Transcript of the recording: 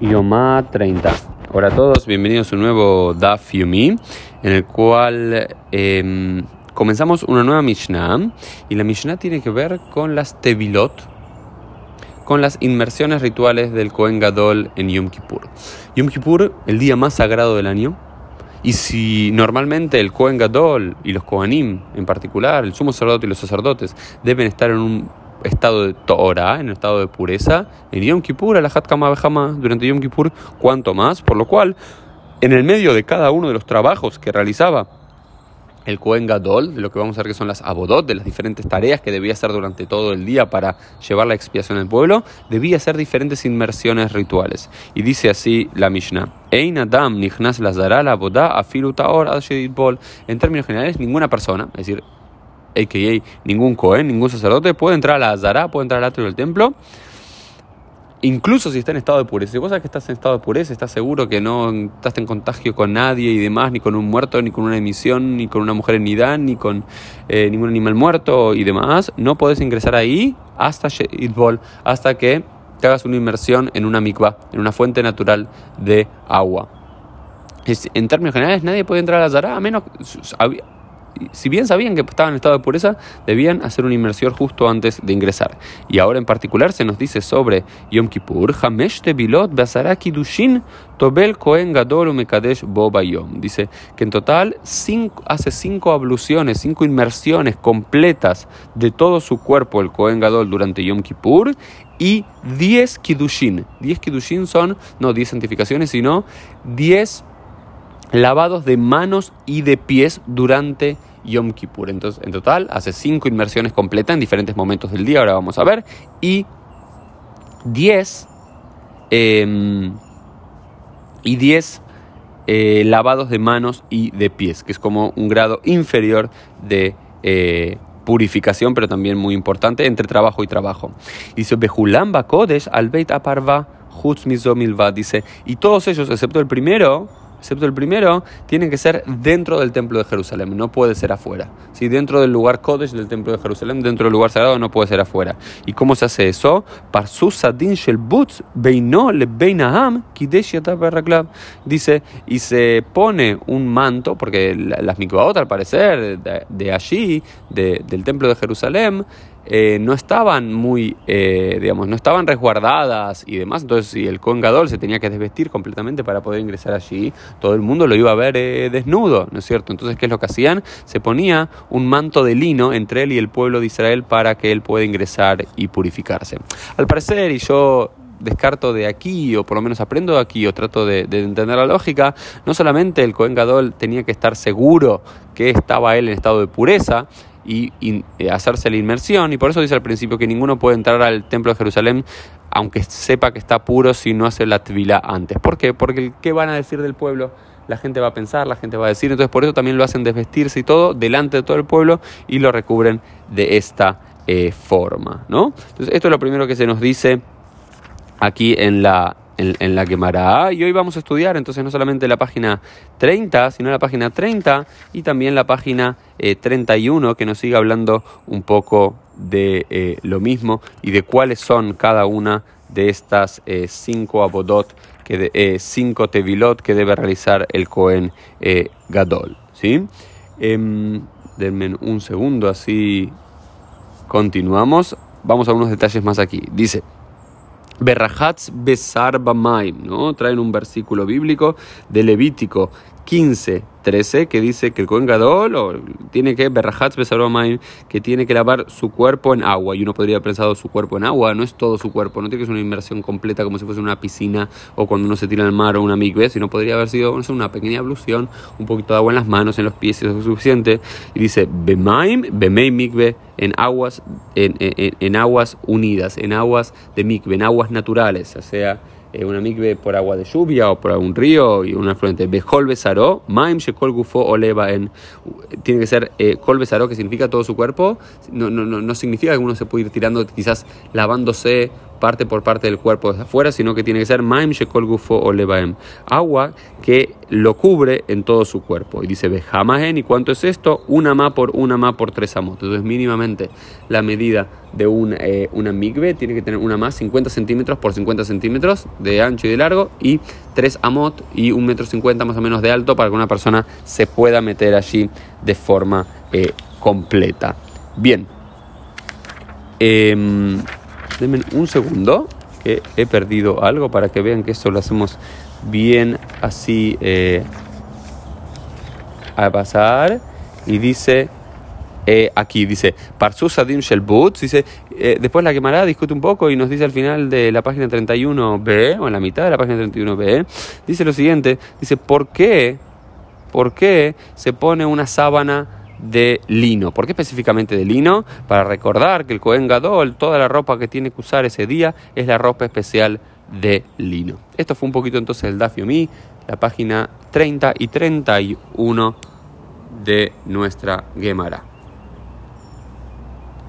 Yomá 30. Hola a todos, bienvenidos a un nuevo Daf Yomi, en el cual em, comenzamos una nueva Mishnah. Y la Mishnah tiene que ver con las Tevilot, con las inmersiones rituales del Kohen Gadol en Yom Kippur. Yom Kippur, el día más sagrado del año. Y si normalmente el Kohen Gadol y los Kohanim en particular, el sumo sacerdote y los sacerdotes, deben estar en un estado de Torah, en estado de pureza, en Yom Kippur, la Kama Behama, durante Yom Kippur, cuanto más, por lo cual, en el medio de cada uno de los trabajos que realizaba el Kohen Gadol, de lo que vamos a ver que son las abodot, de las diferentes tareas que debía hacer durante todo el día para llevar la expiación al pueblo, debía hacer diferentes inmersiones rituales. Y dice así la Mishnah. En términos generales, ninguna persona, es decir, a.k.a. ningún Cohen, ningún sacerdote, puede entrar a la Azara, puede entrar al atrio del templo, incluso si está en estado de pureza. Si vos sabes que estás en estado de pureza, estás seguro que no estás en contagio con nadie y demás, ni con un muerto, ni con una emisión, ni con una mujer en Idán, ni con eh, ningún animal muerto y demás, no podés ingresar ahí hasta Idbol, hasta que te hagas una inmersión en una mikvah, en una fuente natural de agua. En términos generales, nadie puede entrar a la Zara, a menos si bien sabían que estaban en estado de pureza, debían hacer una inmersión justo antes de ingresar. Y ahora en particular se nos dice sobre Yom Kippur, Hamesh Tevilot Dushin Tobel Kohen Gadol Mekadesh Boba Yom. Dice que en total hace cinco abluciones, cinco inmersiones completas de todo su cuerpo el Kohen Gadol durante Yom Kippur y 10 Kidushin. 10 Kidushin son no 10 santificaciones, sino 10 lavados de manos y de pies durante Yom Kippur. Entonces, en total, hace cinco inmersiones completas en diferentes momentos del día, ahora vamos a ver, y 10 em, y 10 eh, lavados de manos y de pies, que es como un grado inferior de eh, purificación, pero también muy importante entre trabajo y trabajo. Dice, Behulam Kodesh al Beit Aparva dice, y todos ellos, excepto el primero, excepto el primero, tienen que ser dentro del templo de Jerusalén, no puede ser afuera. Si dentro del lugar Kodesh del templo de Jerusalén, dentro del lugar sagrado, no puede ser afuera. ¿Y cómo se hace eso? Dice, y se pone un manto, porque las mikvaot al parecer de, allí, del templo de Jerusalén, eh, no estaban muy, eh, digamos, no estaban resguardadas y demás. Entonces, si el Kohen se tenía que desvestir completamente para poder ingresar allí, todo el mundo lo iba a ver eh, desnudo, ¿no es cierto? Entonces, ¿qué es lo que hacían? Se ponía un manto de lino entre él y el pueblo de Israel para que él pueda ingresar y purificarse. Al parecer, y yo descarto de aquí, o por lo menos aprendo de aquí, o trato de, entender la lógica, no solamente el Cohen Gadol tenía que estar seguro que estaba él en estado de pureza, y, eh, hacerse la inmersión. Y por eso dice al principio que ninguno puede entrar al templo de Jerusalén aunque sepa que está puro si no hace la tvila antes. ¿Por qué? Porque ¿qué van a decir del pueblo? La gente va a pensar, la gente va a decir. Entonces por eso también lo hacen desvestirse y todo delante de todo el pueblo y lo recubren de esta eh, forma. ¿no? Entonces esto es lo primero que se nos dice aquí en la, en, la quemará. Y hoy vamos a estudiar entonces no solamente la página 30, sino la página 30 y también la página 31 eh, que nos sigue hablando un poco de eh, lo mismo y de cuáles son cada una de estas eh, cinco abodot, que de, cinco tevilot que debe realizar el Cohen Gadol. ¿sí? Em, denme un segundo, así continuamos. Vamos a unos detalles más aquí. Dice. Berrajatz Besar Bamaim, ¿no? Traen un versículo bíblico de Levítico 15, 13, que dice que el Cohen Gadol tiene que, que tiene que lavar su cuerpo en agua. Y uno podría haber pensado su cuerpo en agua, no es todo su cuerpo, no tiene que ser una inmersión completa como si fuese una piscina o cuando uno se tira al mar o una migbe, sino podría haber sido una pequeña ablución, un poquito de agua en las manos, en los pies, si es suficiente. Y dice, Bemaim, Bemei migbe, en aguas, en, en, aguas unidas, en aguas de migbe, en aguas naturales, o sea, eh, una mikve por agua de lluvia o por algún río y un afluente. Bejol besaró, maim shekol gufo oleva en. Tiene que ser eh, besaró, que significa todo su cuerpo. No, no, no, no significa que uno se puede ir tirando, quizás lavándose parte por parte del cuerpo desde afuera, sino que tiene que ser maim shekol gufo o levaem, agua que lo cubre en todo su cuerpo. Y dice bejamahen, ¿y cuánto es esto? Una ma por una ma por tres amot. Entonces mínimamente la medida de un, eh, una migbe tiene que tener una más 50 centímetros por 50 centímetros de ancho y de largo y tres amot y un metro cincuenta más o menos de alto para que una persona se pueda meter allí de forma eh, completa. Bien. Em, denme un segundo, que he perdido algo para que vean que esto lo hacemos bien así eh, a pasar. Y dice, eh, aquí dice, Parsus Adim Shelbutz, dice, eh, después la quemará, discute un poco y nos dice al final de la página 31b, o en la mitad de la página 31b, dice lo siguiente, dice, ¿por qué? ¿Por qué se pone una sábana de lino. ¿Por qué específicamente de lino? Para recordar que el Cohen Gadol, toda la ropa que tiene que usar ese día es la ropa especial de lino. Esto fue un poquito entonces el Dafio Mi, la página 30 y 31 de nuestra Gemara.